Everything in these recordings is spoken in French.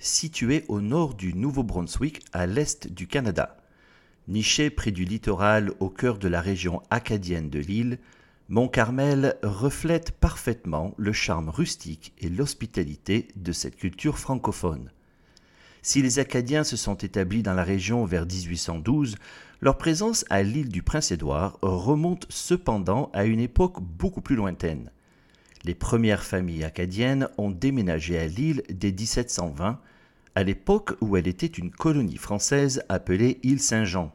situé au nord du Nouveau-Brunswick, à l'est du Canada. Niché près du littoral au cœur de la région acadienne de l'île, Mont-Carmel reflète parfaitement le charme rustique et l'hospitalité de cette culture francophone. Si les Acadiens se sont établis dans la région vers 1812, leur présence à l'île du Prince-Édouard remonte cependant à une époque beaucoup plus lointaine. Les premières familles acadiennes ont déménagé à l'île dès 1720 à l'époque où elle était une colonie française appelée île Saint-Jean.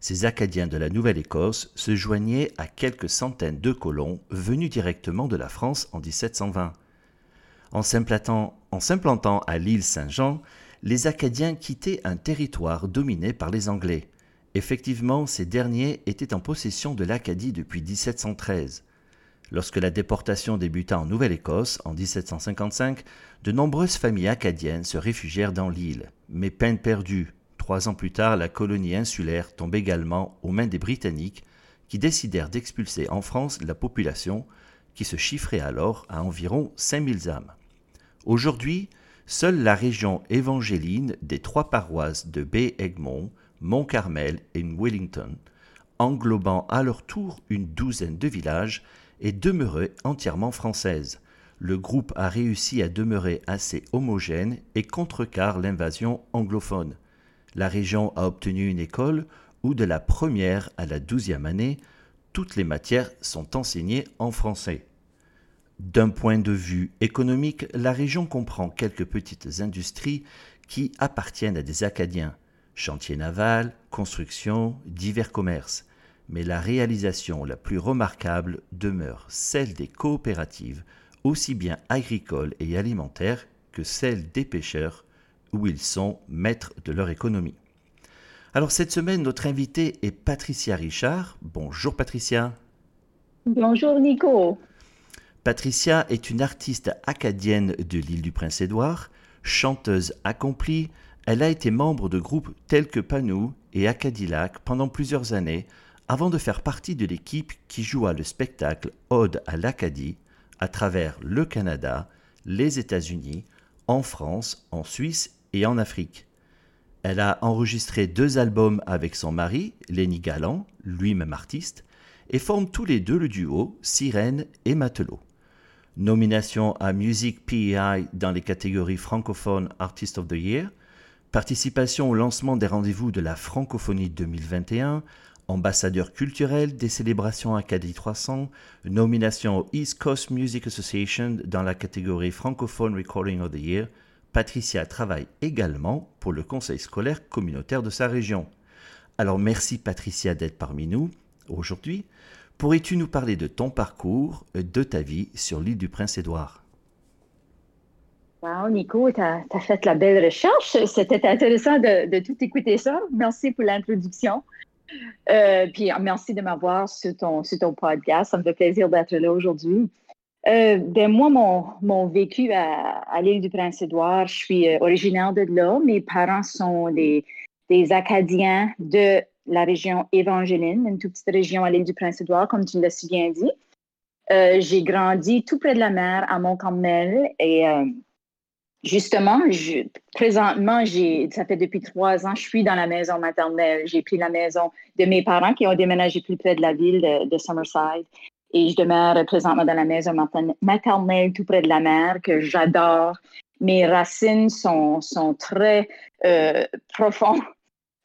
Ces Acadiens de la Nouvelle-Écosse se joignaient à quelques centaines de colons venus directement de la France en 1720. En s'implantant à l'île Saint-Jean, les Acadiens quittaient un territoire dominé par les Anglais. Effectivement, ces derniers étaient en possession de l'Acadie depuis 1713. Lorsque la déportation débuta en Nouvelle-Écosse en 1755, de nombreuses familles acadiennes se réfugièrent dans l'île. Mais peine perdue. Trois ans plus tard, la colonie insulaire tombe également aux mains des Britanniques, qui décidèrent d'expulser en France la population, qui se chiffrait alors à environ 5000 âmes. Aujourd'hui, seule la région évangéline des trois paroisses de Baie-Egmont, Mont-Carmel et Wellington, englobant à leur tour une douzaine de villages, est demeurée entièrement française. Le groupe a réussi à demeurer assez homogène et contrecarre l'invasion anglophone. La région a obtenu une école où de la première à la douzième année, toutes les matières sont enseignées en français. D'un point de vue économique, la région comprend quelques petites industries qui appartiennent à des Acadiens, chantiers navals, construction, divers commerces mais la réalisation la plus remarquable demeure celle des coopératives, aussi bien agricoles et alimentaires que celle des pêcheurs, où ils sont maîtres de leur économie. Alors cette semaine, notre invitée est Patricia Richard. Bonjour Patricia. Bonjour Nico. Patricia est une artiste acadienne de l'île du Prince-Édouard, chanteuse accomplie. Elle a été membre de groupes tels que Panou et Acadilac pendant plusieurs années, avant de faire partie de l'équipe qui joua le spectacle Ode à l'Acadie à travers le Canada, les États-Unis, en France, en Suisse et en Afrique. Elle a enregistré deux albums avec son mari, Lenny Galland, lui-même artiste, et forment tous les deux le duo Sirène et Matelot. Nomination à Music PEI dans les catégories francophone Artist of the Year, participation au lancement des rendez-vous de la francophonie 2021, ambassadeur culturel des célébrations Acadie 300, nomination au East Coast Music Association dans la catégorie Francophone Recording of the Year, Patricia travaille également pour le conseil scolaire communautaire de sa région. Alors merci Patricia d'être parmi nous aujourd'hui. Pourrais-tu nous parler de ton parcours, de ta vie sur l'île du Prince-Édouard? Wow, Nico, tu as, fait la belle recherche. C'était intéressant de, de tout écouter ça. Merci pour l'introduction. Euh, puis merci de m'avoir sur ton, podcast. Ça me fait plaisir d'être là aujourd'hui. Euh, ben moi, mon, vécu à, l'île du Prince-Édouard, je suis euh, originaire de là. Mes parents sont des, Acadiens de la région Évangéline, une toute petite région à l'île du Prince-Édouard, comme tu l'as si bien dit. Euh, j'ai grandi tout près de la mer à Mont-Carmel et justement, présentement, ça fait depuis trois ans, je suis dans la maison maternelle. J'ai pris la maison de mes parents qui ont déménagé plus près de la ville de, Summerside et je demeure présentement dans la maison maternelle tout près de la mer que j'adore. Mes racines sont, très euh, profondes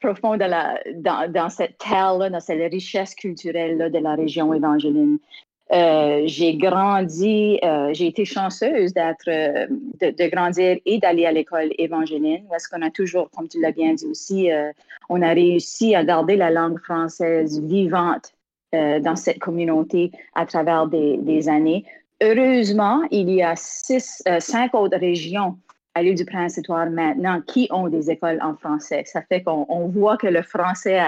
dans cette terre-là, dans cette richesse culturelle de la région évangéline. Euh, j'ai grandi, euh, j'ai été chanceuse d'être, euh, de, grandir et d'aller à l'école évangéline, parce qu'on a toujours, comme tu l'as bien dit aussi, on a réussi à garder la langue française vivante dans cette communauté à travers des, des, années. Heureusement, il y a six, cinq autres régions à l'île du Prince-Édouard maintenant qui ont des écoles en français? Ça fait qu'on voit que le français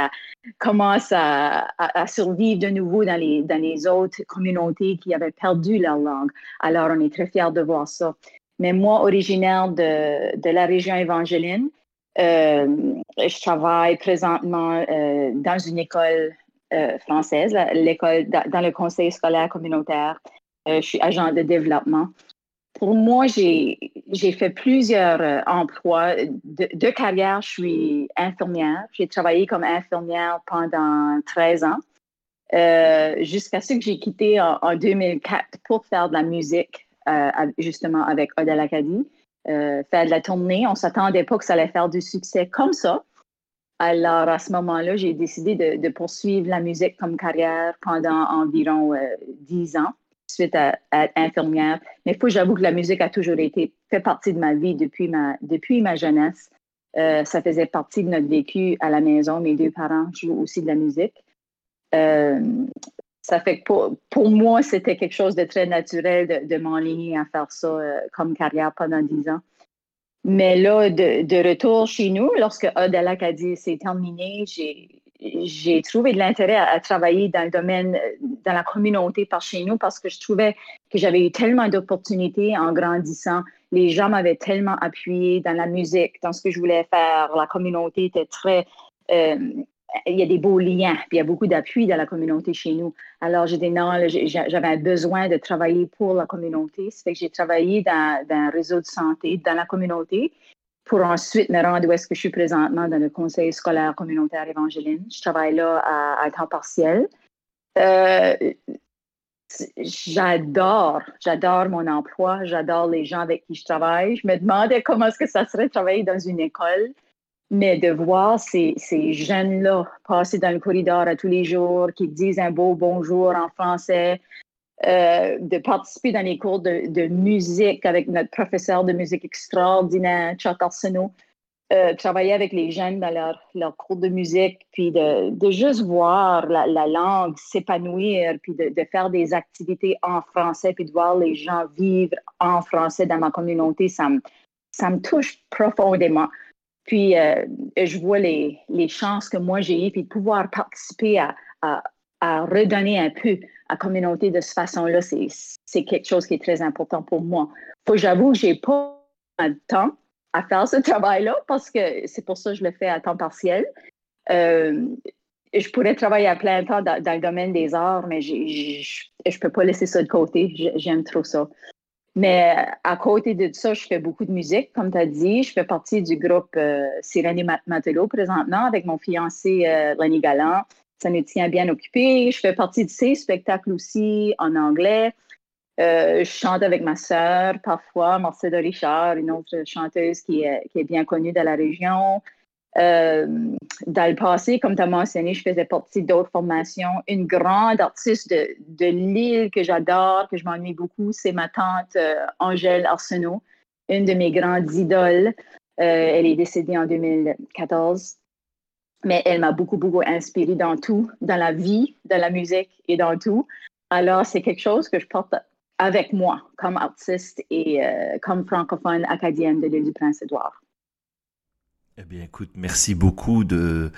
commence à, survivre de nouveau dans les, autres communautés qui avaient perdu leur langue. Alors, on est très fiers de voir ça. Mais moi, originaire de, de la région évangéline, euh, je travaille présentement euh, dans une école euh, française, l'école dans le conseil scolaire communautaire. je suis agent de développement pour moi, j'ai fait plusieurs euh, emplois. De, carrière, je suis infirmière. J'ai travaillé comme infirmière pendant 13 ans, euh, jusqu'à ce que j'ai quitté en, 2004 pour faire de la musique, euh, justement avec Odell Acadie, faire de la tournée. On ne s'attendait pas que ça allait faire du succès comme ça. Alors, à ce moment-là, j'ai décidé de, de, poursuivre la musique comme carrière pendant environ 10 ans suite à, être infirmière. Mais il faut j'avoue que la musique a toujours été fait partie de ma vie depuis ma, depuis ma jeunesse. Euh, ça faisait partie de notre vécu à la maison. Mes deux parents jouent aussi de la musique. Euh, ça fait que pour, pour moi, c'était quelque chose de très naturel de, m'enligner à faire ça euh, comme carrière pendant dix ans. Mais là, de, de retour chez nous, lorsque Odella a dit c'est terminé, j'ai j'ai trouvé de l'intérêt à, travailler dans le domaine, dans la communauté par chez nous parce que je trouvais que j'avais eu tellement d'opportunités en grandissant. Les gens m'avaient tellement appuyé dans la musique, dans ce que je voulais faire. La communauté était très... Euh, il y a des beaux liens, puis il y a beaucoup d'appui dans la communauté chez nous. Alors, j'ai dit non, j'avais besoin de travailler pour la communauté. Ça fait que j'ai travaillé dans un réseau de santé dans la communauté pour ensuite me rendre où est-ce que je suis présentement dans le conseil scolaire communautaire évangéline. Je travaille là à, temps partiel. Euh, j'adore, j'adore mon emploi, j'adore les gens avec qui je travaille. Je me demandais comment est-ce que ça serait de travailler dans une école, mais de voir ces, ces jeunes-là passer dans le corridor à tous les jours, qui disent un beau bonjour en français, euh, de participer dans les cours de, musique avec notre professeur de musique extraordinaire, Chuck Arsenault, euh, travailler avec les jeunes dans leur, leur cours de musique, puis de, de juste voir la, la langue s'épanouir, puis de, de, faire des activités en français, puis de voir les gens vivre en français dans ma communauté, ça me, ça me touche profondément. Puis euh, je vois les, les chances que moi j'ai eues, puis de pouvoir participer à, à, redonner un peu la communauté de cette façon-là, c'est quelque chose qui est très important pour moi. Faut j'avoue que j'ai pas le temps à faire ce travail-là parce que c'est pour ça que je le fais à temps partiel. Euh, je pourrais travailler à plein temps dans, le domaine des arts, mais je ne peux pas laisser ça de côté. J'aime trop ça. Mais à côté de ça, je fais beaucoup de musique, comme tu as dit. Je fais partie du groupe euh, Sirène Matelot présentement avec mon fiancé euh, Lenny Galland ça me tient bien occupé. Je fais partie de ces spectacles aussi en anglais. Euh, je chante avec ma sœur parfois, Marcella Richard, une autre chanteuse qui est, qui est bien connue dans la région. Euh, dans le passé, comme tu as mentionné, je faisais partie d'autres formations. Une grande artiste de, de l'île que j'adore, que je m'ennuie beaucoup, c'est ma tante euh, Angèle Arsenault, une de mes grandes idoles. elle est décédée en 2014 mais elle m'a beaucoup, beaucoup inspirée dans tout, dans la vie, dans la musique et dans tout. Alors, c'est quelque chose que je porte avec moi comme artiste et euh, comme francophone acadienne de l'île du Prince-Édouard. Eh bien, écoute, merci beaucoup de,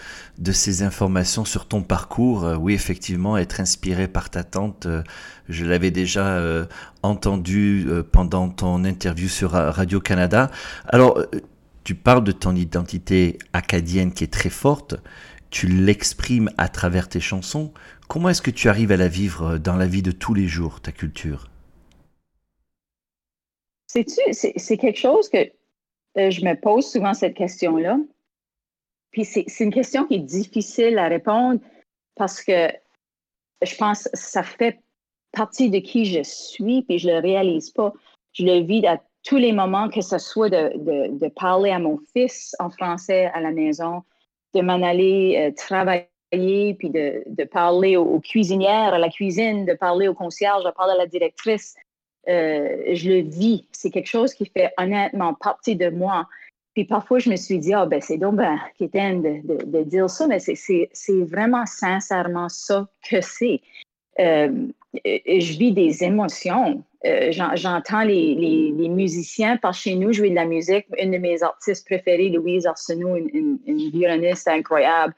ces informations sur ton parcours. Euh, oui, effectivement, être inspiré par ta tante, euh, je l'avais déjà entendu pendant ton interview sur Radio-Canada. Alors, tu parles de ton identité acadienne qui est très forte. tu l'exprimes à travers tes chansons. Comment est-ce que tu arrives à la vivre dans la vie de tous les jours, ta culture? C'est quelque chose que euh, je me pose souvent cette question-là. Puis c'est une question qui est difficile à répondre parce que je pense que ça fait partie de qui je suis, puis je le réalise pas. Je le vis à tous les moments, que ce soit de, de, parler à mon fils en français à la maison, de m'en aller euh, travailler, puis de, de parler aux, cuisinières à la cuisine, de parler au concierge, de parler à la directrice. Euh, je le vis. C'est quelque chose qui fait honnêtement partie de moi. Puis parfois, je me suis dit, ah, ben, c'est donc, ben, de, de, de, dire ça, mais c'est vraiment sincèrement ça que c'est. Euh, je vis des émotions. Euh, j'entends les, musiciens par chez nous jouer de la musique. Une de mes artistes préférées, Louise Arsenault, une, violoniste incroyable,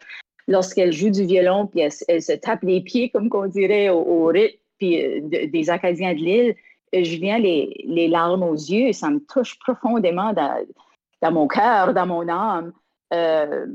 lorsqu'elle joue du violon, puis elle, se tape les pieds, comme qu'on dirait, au, rythme euh, des Acadiens de l'île, je viens les, larmes aux yeux. Ça me touche profondément dans, mon cœur, dans mon âme. Euh,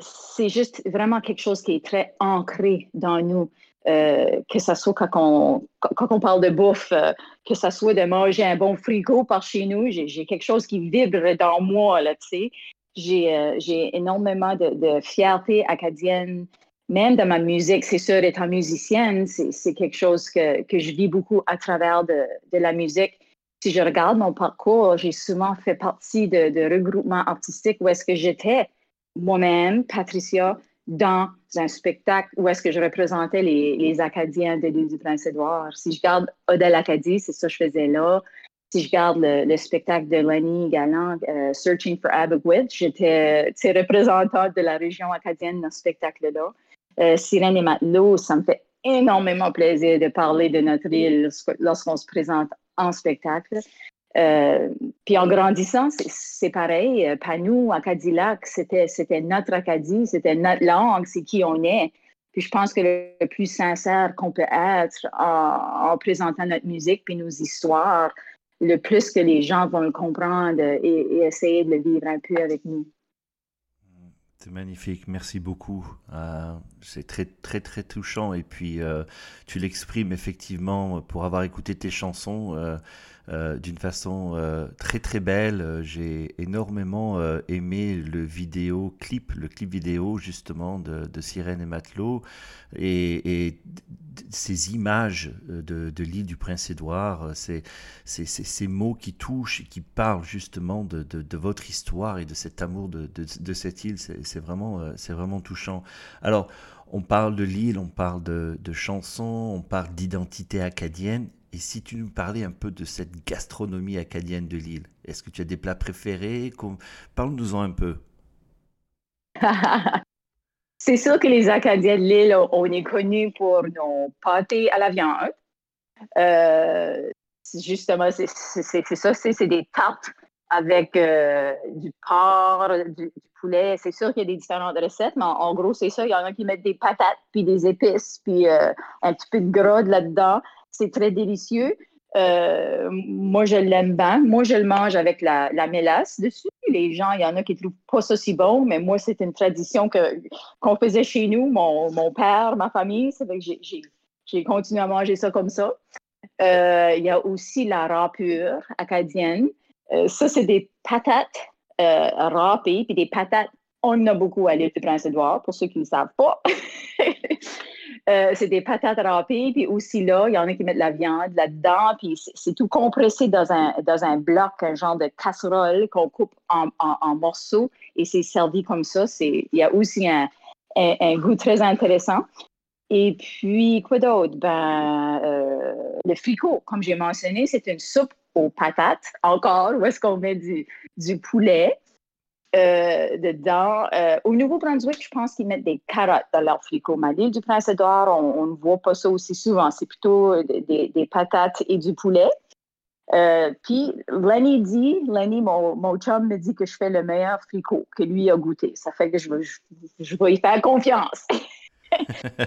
c'est juste vraiment quelque chose qui est très ancré dans nous. Euh, que ce soit quand on, quand on parle de bouffe, euh, que ce soit de manger un bon frigo par chez nous, j'ai quelque chose qui vibre dans moi, là, tu sais. J'ai énormément de, fierté acadienne, même dans ma musique. C'est sûr, étant musicienne, c'est quelque chose que, que, je vis beaucoup à travers de, de la musique si je regarde mon parcours, j'ai souvent fait partie de, de regroupements artistiques où est-ce que j'étais moi-même, Patricia, dans un spectacle où est-ce que je représentais les, les Acadiens de l'île du Prince-Édouard. Si je garde Odell Acadie, c'est ça que je faisais là. Si je garde le, spectacle de Lenny Galland, euh, Searching for Abogwit, j'étais représentante de la région acadienne dans ce spectacle-là. Euh, Sirène et Matelot, ça me fait énormément plaisir de parler de notre île lorsqu'on se présente en spectacle. Euh, puis en grandissant, c'est pareil. Euh, Panou, Acadilac, c'était, c'était notre Acadie, c'était notre langue, c'est qui on est. Puis je pense que le plus sincère qu'on peut être en, présentant notre musique puis nos histoires, le plus que les gens vont le comprendre et essayer de le vivre un peu avec nous. C'est magnifique, merci beaucoup. Euh, c'est très très très touchant et puis euh, tu l'exprimes effectivement pour avoir écouté tes chansons. Euh, euh, d'une façon très très belle. J'ai énormément aimé le vidéo clip, le clip vidéo justement de, Sirène et Matelot et, ces images de, l'île du Prince-Édouard, c'est ces mots qui touchent et qui parlent justement de, votre histoire et de cet amour de, cette île. C'est vraiment, vraiment touchant. Alors, on parle de l'île, on parle de, chansons, on parle d'identité acadienne. Et si tu nous parlais un peu de cette gastronomie acadienne de l'île, est-ce que tu as des plats préférés? Parle-nous-en un peu. c'est sûr que les Acadiens de l'île, on est connus pour nos pâtés à la viande. Euh, justement, c'est ça, c'est des tartes avec euh, du porc, du, poulet. C'est sûr qu'il y a des différentes recettes, mais en, gros, c'est ça. Il y en a qui mettent des patates, puis des épices, puis euh, un petit peu de gras là-dedans. C'est très délicieux. Euh, moi, je l'aime bien. Moi, je le mange avec la, mélasse dessus. Les gens, il y en a qui ne trouvent pas ça si bon, mais moi, c'est une tradition que, qu'on faisait chez nous, mon, mon père, ma famille. C'est que j'ai, j'ai, continué à manger ça comme ça. Il y a aussi la râpure acadienne. Euh, ça, c'est des patates râpées, puis des patates, on en a beaucoup à l'île du Prince-Édouard, pour ceux qui ne savent pas. Euh, c'est des patates râpées, puis aussi là, il y en a qui mettent la viande là-dedans, puis c'est tout compressé dans un, dans un bloc, un genre de casserole qu'on coupe en, morceaux, et c'est servi comme ça. Il y a aussi un, goût très intéressant. Et puis, quoi d'autre? Ben, euh, le fricot, comme j'ai mentionné, c'est une soupe aux patates, encore, où est-ce qu'on met du, poulet. Euh, dedans. Euh, au Nouveau-Brunswick, je pense qu'ils mettent des carottes dans leur fricot. L'île du Prince-Édouard, on, ne voit pas ça aussi souvent. C'est plutôt des, patates et du poulet. Euh, puis Lenny dit, Lenny, mon, mon, chum, me dit que je fais le meilleur fricot que lui a goûté. Ça fait que je, je, je vais y faire confiance.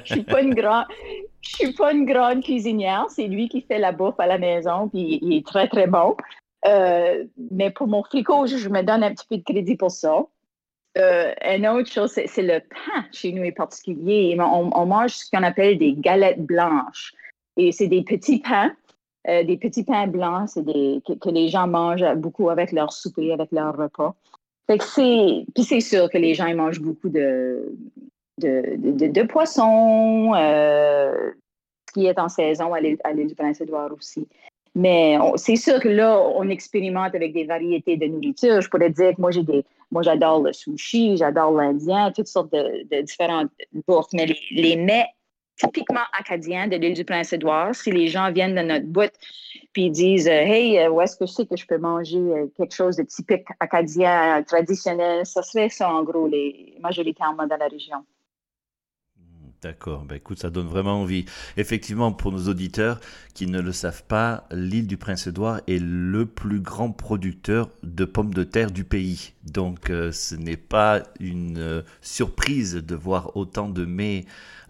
je suis pas une grande, suis pas une grande cuisinière. C'est lui qui fait la bouffe à la maison, puis il est très très bon. Euh, mais pour mon fricot, je, me donne un petit peu de crédit pour ça. Euh, une autre chose, c'est le pain chez nous est particulier. On, mange ce qu'on appelle des galettes blanches. Et c'est des petits pains, euh, des petits pains blancs c'est que, les gens mangent beaucoup avec leur souper, avec leur repas. c'est, puis c'est sûr que les gens mangent beaucoup de, de, poissons, euh, qui est en saison à l'île du Prince-Édouard aussi. Mais c'est sûr que là, on expérimente avec des variétés de nourriture. Je pourrais dire que moi, j'ai des, moi, j'adore le sushi, j'adore l'indien, toutes sortes de, différentes bourses. Mais les, mets typiquement acadiens de l'île du Prince-Édouard, si les gens viennent de notre boîte puis disent euh, Hey, euh, où est-ce que je que je peux manger quelque chose de typique acadien, traditionnel, ça serait ça, en gros, les, majoritairement dans la région. D'accord, ben écoute, ça donne vraiment envie. Effectivement, pour nos auditeurs qui ne le savent pas, l'île du Prince-Édouard est le plus grand producteur de pommes de terre du pays. Donc euh, ce n'est pas une euh, surprise de voir autant de mets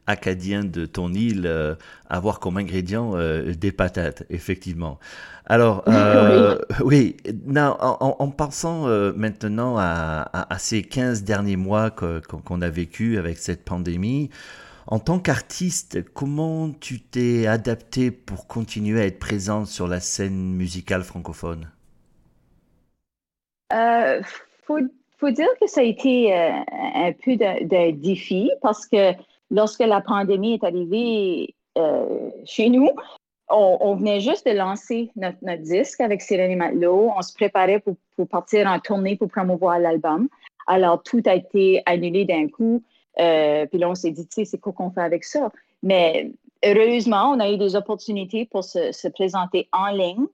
acadiens de ton île euh, avoir comme ingrédient des patates, effectivement. Alors, oui, en, pensant maintenant à, ces 15 derniers mois qu'on a vécu avec cette pandémie, en tant qu'artiste, comment tu t'es adapté pour continuer à être présente sur la scène musicale francophone? Il euh, faut, dire que ça a été euh, un peu de, défi parce que lorsque la pandémie est arrivée euh, chez nous, on, venait juste de lancer notre, disque avec Cyril Matelot. On se préparait pour, pour partir en tournée pour promouvoir l'album. Alors, tout a été annulé d'un coup. Euh, puis là, on s'est dit, tu sais, c'est quoi qu'on fait avec ça? Mais heureusement, on a eu des opportunités pour se, présenter en ligne.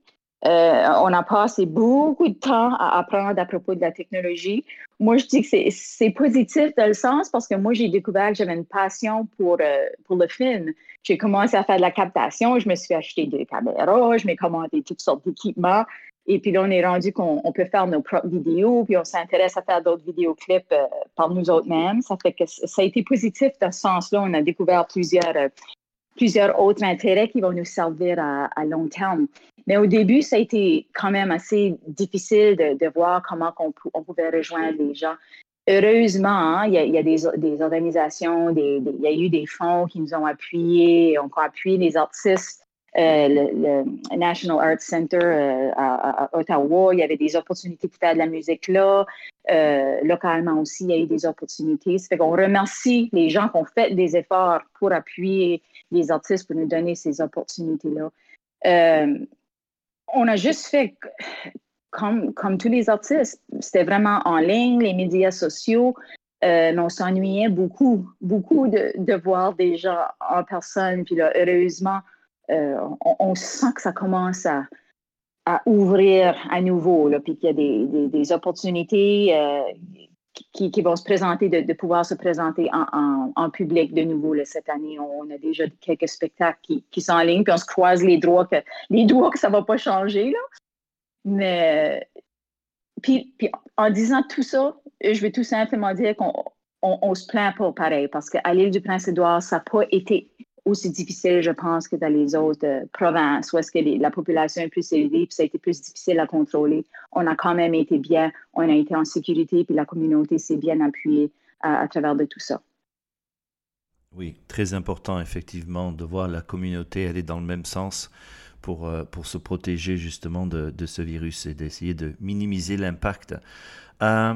Euh, on a passé beaucoup de temps à apprendre à propos de la technologie. Moi, je dis que c'est positif dans le sens parce que moi, j'ai découvert que j'avais une passion pour, euh, pour le film. J'ai commencé à faire de la captation, je me suis acheté des caméras, je m'ai commandé toutes sortes d'équipements. Et puis là, on est rendu qu'on peut faire nos propres vidéos, puis on s'intéresse à faire d'autres vidéoclips euh, par nous autres mêmes. Ça fait que ça a été positif dans ce sens-là. On a découvert plusieurs, plusieurs autres intérêts qui vont nous servir à, long terme. Mais au début, ça a été quand même assez difficile de, voir comment on, pouvait rejoindre les gens. Heureusement, hein, il, y a, des, organisations, il y a eu des fonds qui nous ont appuyés, on a appuyé les artistes euh, le, National Arts Center euh, à, Ottawa. Il y avait des opportunités pour faire de la musique là. Euh, localement aussi, il y a eu des opportunités. Ça fait qu'on remercie les gens qui ont fait des efforts pour appuyer les artistes, pour nous donner ces opportunités-là. on a juste fait comme, comme tous les artistes. C'était vraiment en ligne, les médias sociaux. on s'ennuyait beaucoup, beaucoup de, de, voir des gens en personne. Puis là, heureusement, euh, on, sent que ça commence à, ouvrir à nouveau, puis qu'il y a des, opportunités euh, qui, vont se présenter, de, pouvoir se présenter en, public de nouveau cette année. On a déjà quelques spectacles qui, sont en ligne, puis on se croise les droits que, ça ne va pas changer. Mais en disant tout ça, je vais tout simplement dire qu'on on, se plaint pas pareil, parce qu'à l'île du Prince-Édouard, ça n'a pas été aussi difficile, je pense, que dans les autres euh, provinces où est-ce que la population est plus élevée, puis ça a été plus difficile à contrôler. On a quand même été bien, on a été en sécurité, puis la communauté s'est bien appuyée à, travers de tout ça. Oui, très important, effectivement, de voir la communauté aller dans le même sens pour, euh, pour se protéger justement de, ce virus et d'essayer de minimiser l'impact. Euh,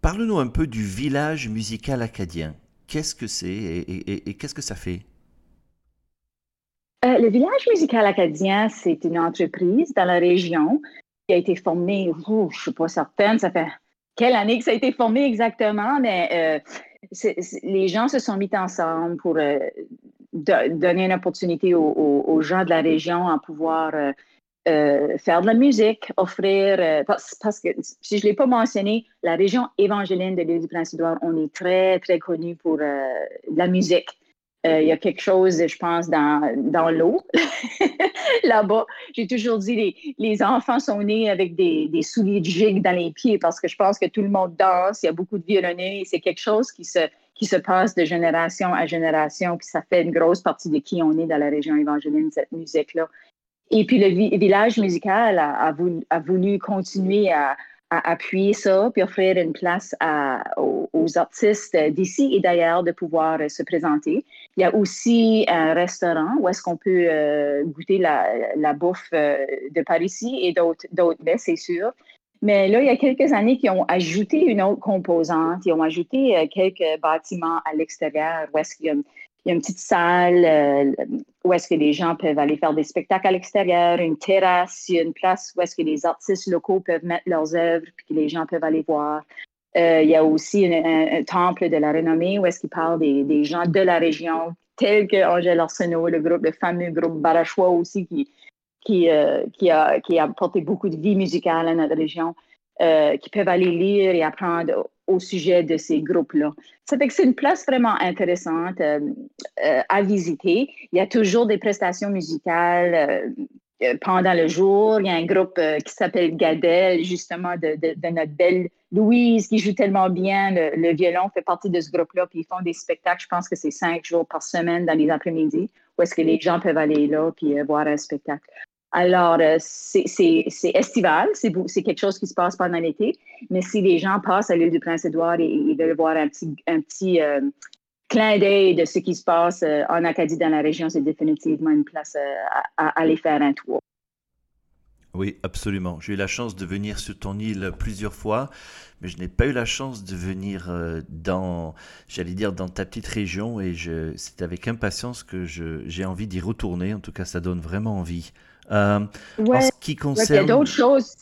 Parle-nous un peu du village musical acadien. Qu'est-ce que c'est et qu'est-ce que ça fait? Euh, le village musical acadien, c'est une entreprise dans la région qui a été formée, je ne suis pas certaine, ça fait quelle année que ça a été formé exactement, mais euh, les gens se sont mis ensemble pour euh, donner une opportunité aux, gens de la région à pouvoir faire de la musique, offrir, parce, que si je ne l'ai pas mentionné, la région évangéline de l'île du Prince-Édouard, on est très, très connu pour la musique. Euh, il y a quelque chose, je pense, dans, dans l'eau. Là-bas, j'ai toujours dit les, les enfants sont nés avec des, souliers de gigue dans les pieds parce que je pense que tout le monde danse, il y a beaucoup de violonnés, c'est quelque chose qui se, qui se passe de génération à génération, puis ça fait une grosse partie de qui on est dans la région évangéline, cette musique-là. Et puis le village musical a, voulu, a voulu, continuer à, appuyer ça, puis offrir une place aux, artistes d'ici et d'ailleurs de pouvoir se présenter. Il y a aussi un restaurant où est-ce qu'on peut goûter la, bouffe de Paris ici et d'autres, d'autres c'est sûr. Mais là, il y a quelques années, qui ont ajouté une autre composante. Ils ont ajouté quelques bâtiments à l'extérieur où est-ce qu'il y a il y a une petite salle euh, où est-ce que les gens peuvent aller faire des spectacles à l'extérieur, une terrasse, y a une place où est-ce que les artistes locaux peuvent mettre leurs œuvres puis que les gens peuvent aller voir. Euh, il y a aussi un, temple de la renommée où est-ce qu'ils parlent des, gens de la région, tels que Angèle Arsenault, le groupe, le fameux groupe Barachois aussi, qui, qui, euh, a, qui a apporté beaucoup de vie musicale à notre région. Qui peuvent aller lire et apprendre au sujet de ces groupes-là. Ça fait que c'est une place vraiment intéressante euh, euh, à visiter. Il y a toujours des prestations musicales pendant le jour. Il y a un groupe qui s'appelle Gadel, justement, de, notre belle Louise, qui joue tellement bien le, violon, fait partie de ce groupe-là, puis ils font des spectacles, je pense que c'est cinq jours par semaine dans les après-midi, où est-ce que les gens peuvent aller là, puis voir un spectacle. Alors, euh, c'est estival, c'est quelque chose qui se passe pendant l'été, mais si les gens passent à l'île du Prince-Édouard et veulent voir un petit, un petit euh, clin d'œil de ce qui se passe euh, en Acadie dans la région, c'est définitivement une place à, aller faire un tour. Oui, absolument. J'ai eu la chance de venir sur ton île plusieurs fois, mais je n'ai pas eu la chance de venir dans, j'allais dire, dans ta petite région, et c'est avec impatience que j'ai envie d'y retourner. En tout cas, ça donne vraiment envie. Euh, en ce qui concerne... il y a d'autres choses.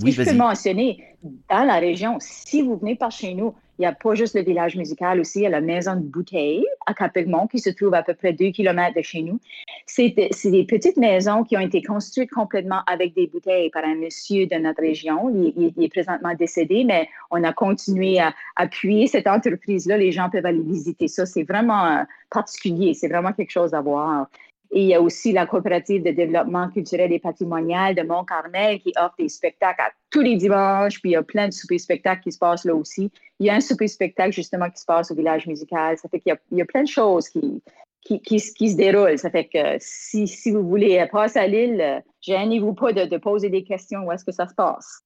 Si je peux mentionner, dans la région, si vous venez par chez nous, il n'y a pas juste le village musical aussi, il y a la maison de bouteilles à Capegmont qui se trouve à peu près deux kilomètres de chez nous. C'est des petites maisons qui ont été construites complètement avec des bouteilles par un monsieur de notre région. Il, est présentement décédé, mais on a continué à appuyer cette entreprise-là. Les gens peuvent aller visiter ça. C'est vraiment euh, particulier. C'est vraiment quelque chose à voir. Et il y a aussi la coopérative de développement culturel et patrimonial de Mont-Carmel qui offre des spectacles à tous les dimanches. Puis il y a plein de soupers-spectacles qui se passent là aussi. Il y a un souper-spectacle justement qui se passe au village musical. Ça fait qu'il y, a plein de choses qui, qui, se déroulent. Ça fait que si, si vous voulez passer à l'île, gênez-vous pas de, de, poser des questions où est-ce que ça se passe?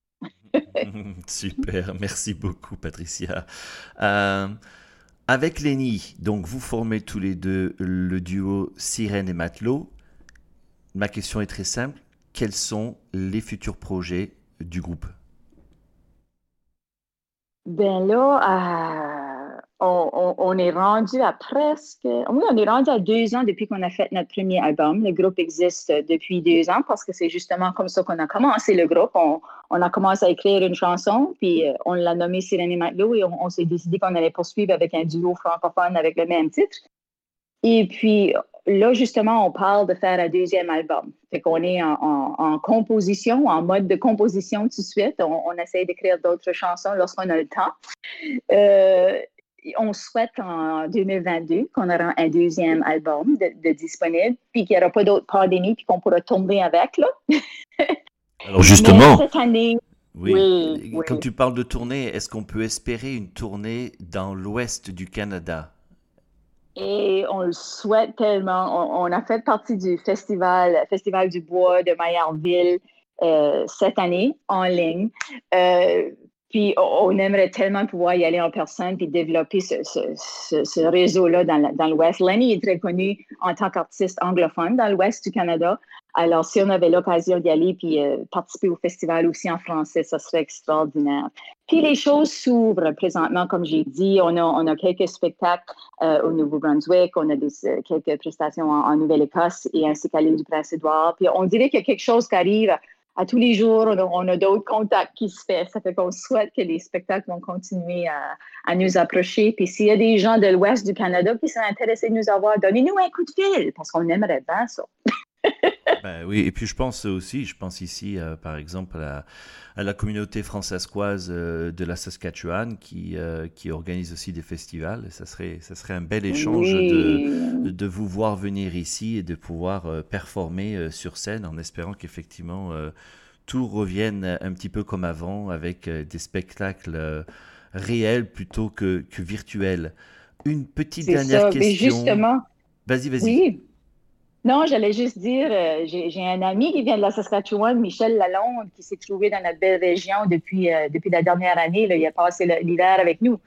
Super, merci beaucoup Patricia. Euh, avec Lenny, donc vous formez tous les deux le duo Sirène et Matelot. Ma question est très simple. Quels sont les futurs projets du groupe? Ben là, on, est rendu à presque, oui, on est rendu à deux ans depuis qu'on a fait notre premier album. Le groupe existe depuis deux ans parce que c'est justement comme ça qu'on a commencé le groupe. On, a commencé à écrire une chanson, puis euh, on l'a nommée Sirène et et on, s'est décidé qu'on allait poursuivre avec un duo francophone avec le même titre. Et puis là, justement, on parle de faire un deuxième album. Fait qu'on est en, composition, en mode de composition tout de suite. On, on essaie d'écrire d'autres chansons lorsqu'on a le temps. Euh, on souhaite en 2022 qu'on aura un deuxième album de, disponible, puis qu'il n'y aura pas d'autres pandémies, puis qu'on pourra tomber avec. Là. Alors justement, cette année, oui, quand tu parles de tournée, est-ce qu'on peut espérer une tournée dans l'ouest du Canada? Et on le souhaite tellement. On, a fait partie du festival, festival du bois de Maillardville euh, cette année en ligne. Euh, puis on aimerait tellement pouvoir y aller en personne puis développer ce, réseau-là dans l'Ouest. Lenny est très connu en tant qu'artiste anglophone dans l'Ouest du Canada. Alors, si on avait l'occasion d'y aller puis euh, participer au festival aussi en français, ça serait extraordinaire. Puis les choses s'ouvrent présentement, comme j'ai dit. On a, on a quelques spectacles euh, au Nouveau-Brunswick, on a des, euh, quelques prestations en, en Nouvelle-Écosse et ainsi qu'à l'île du Prince-Édouard. Puis on dirait qu'il y a quelque chose qui arrive à tous les jours, on a, d'autres contacts qui se font. Ça fait qu'on souhaite que les spectacles vont continuer à, nous approcher. Puis s'il y a des gens de l'Ouest du Canada qui sont intéressés de nous avoir, donnez-nous un coup de fil parce qu'on aimerait bien ça. ben oui, et puis je pense aussi, je pense ici, euh, par exemple, à, la communauté françaiscoise euh, de la Saskatchewan qui, euh, qui organise aussi des festivals. ça serait, ça serait un bel échange de, de vous voir venir ici et de pouvoir performer sur scène en espérant qu'effectivement tout revienne un petit peu comme avant avec des spectacles réels plutôt que, que virtuels. Une petite dernière question. justement. Vas-y, vas-y. Non, j'allais juste dire, euh, j'ai un ami qui vient de la Saskatchewan, Michel Lalonde, qui s'est trouvé dans notre belle région depuis, euh, depuis la dernière année. Là, il a passé l'hiver avec nous.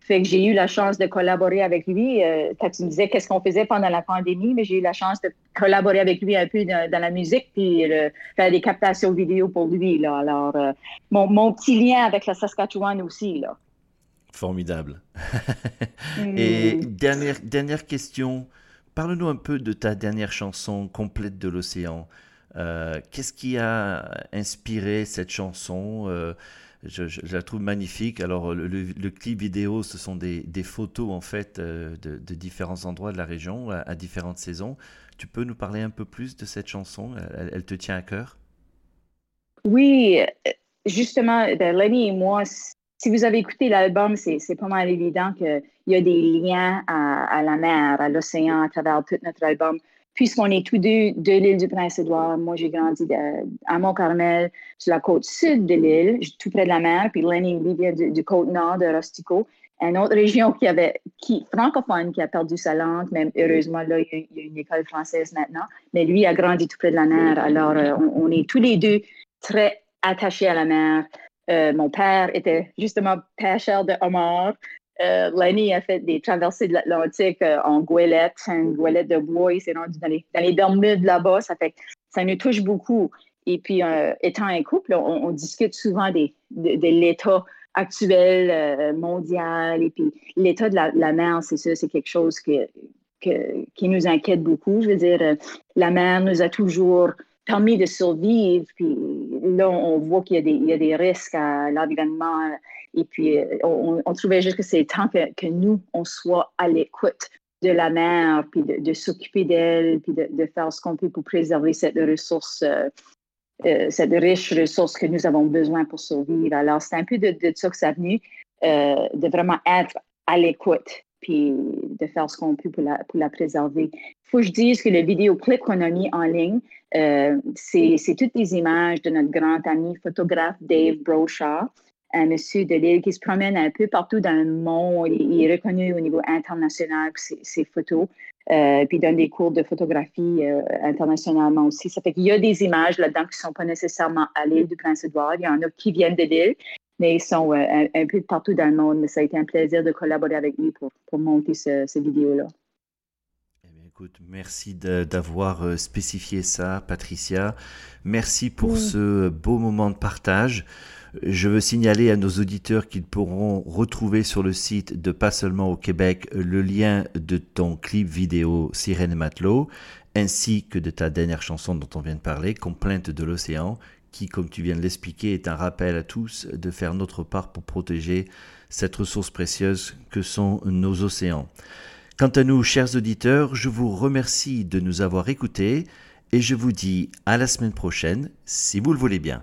Fait que j'ai eu la chance de collaborer avec lui. Euh, quand tu me disais qu'est-ce qu'on faisait pendant la pandémie, mais j'ai eu la chance de collaborer avec lui un peu dans, la musique puis faire des captations vidéo pour lui. Là. Alors, mon, mon, petit lien avec la Saskatchewan aussi. Là. Formidable. Et hmm. dernière, dernière question. Parle-nous un peu de ta dernière chanson complète de l'océan. Euh, qu'est-ce qui a inspiré cette chanson? Euh, je, la trouve magnifique. Alors, le, clip vidéo, ce sont des, photos en fait euh, de, différents endroits de la région à, différentes saisons. Tu peux nous parler un peu plus de cette chanson? Elle, te tient à cœur? Oui, justement, ben, Lenny et moi, si vous avez écouté l'album, c'est pas mal évident qu'il y a des liens à, la mer, à l'océan, à travers tout notre album. Puisqu'on est tous deux de l'île du Prince-Édouard, moi j'ai grandi à Mont-Carmel, sur la côte sud de l'île, tout près de la mer, puis Lenny vient du, côte nord de Rostico, une autre région qui avait, qui, francophone qui a perdu sa langue, même heureusement, là, il y, a, une école française maintenant, mais lui a grandi tout près de la mer. Alors, euh, on, est tous les deux très attachés à la mer. Euh, mon père était justement pêcheur de homard. Euh, Lenny a fait des traversées de l'Atlantique euh, en goélette, une goélette de bois. Il s'est rendu dans les, dans les Bermudes là-bas. Ça fait ça nous touche beaucoup. Et puis, étant un couple, on, discute souvent des, de, l'état actuel mondial. Et puis, l'état de la, mer, c'est ça, c'est quelque chose que, qui nous inquiète beaucoup. Je veux dire, la mer nous a toujours permis de survivre. Puis là, on voit qu'il y, a des risques à l'environnement. Et puis, euh, on, trouvait juste que c'est temps que, nous, on soit à l'écoute de la mer, puis de, s'occuper d'elle, puis de, faire ce qu'on peut pour préserver cette ressource, euh, euh, cette riche ressource que nous avons besoin pour survivre. Alors, c'est un peu de, ça que ça a venu, de vraiment être à l'écoute puis de faire ce qu'on peut pour la, pour la préserver. Il faut que je dise que le vidéoclip qu'on a mis en ligne, euh, c'est toutes les images de notre grand ami photographe Dave Broshaw, un monsieur de l'île qui se promène un peu partout dans le monde. Il, est reconnu au niveau international pour ses, photos. Euh, puis donne des cours de photographie euh, internationalement aussi. Ça fait qu'il y a des images là-dedans qui ne sont pas nécessairement à l'île du Prince-Édouard. Il y en a qui viennent de l'île, mais ils sont euh, un, peu partout dans le monde. Mais ça a été un plaisir de collaborer avec lui pour, pour monter ce, cette vidéo-là. Eh écoute, merci d'avoir euh, spécifié ça, Patricia. Merci pour ce beau moment de partage. Je veux signaler à nos auditeurs qu'ils pourront retrouver sur le site de Pas seulement au Québec le lien de ton clip vidéo Sirène et Matelot, ainsi que de ta dernière chanson dont on vient de parler, Complainte de l'océan, qui, comme tu viens de l'expliquer, est un rappel à tous de faire notre part pour protéger cette ressource précieuse que sont nos océans. Quant à nous, chers auditeurs, je vous remercie de nous avoir écoutés et je vous dis à la semaine prochaine, si vous le voulez bien.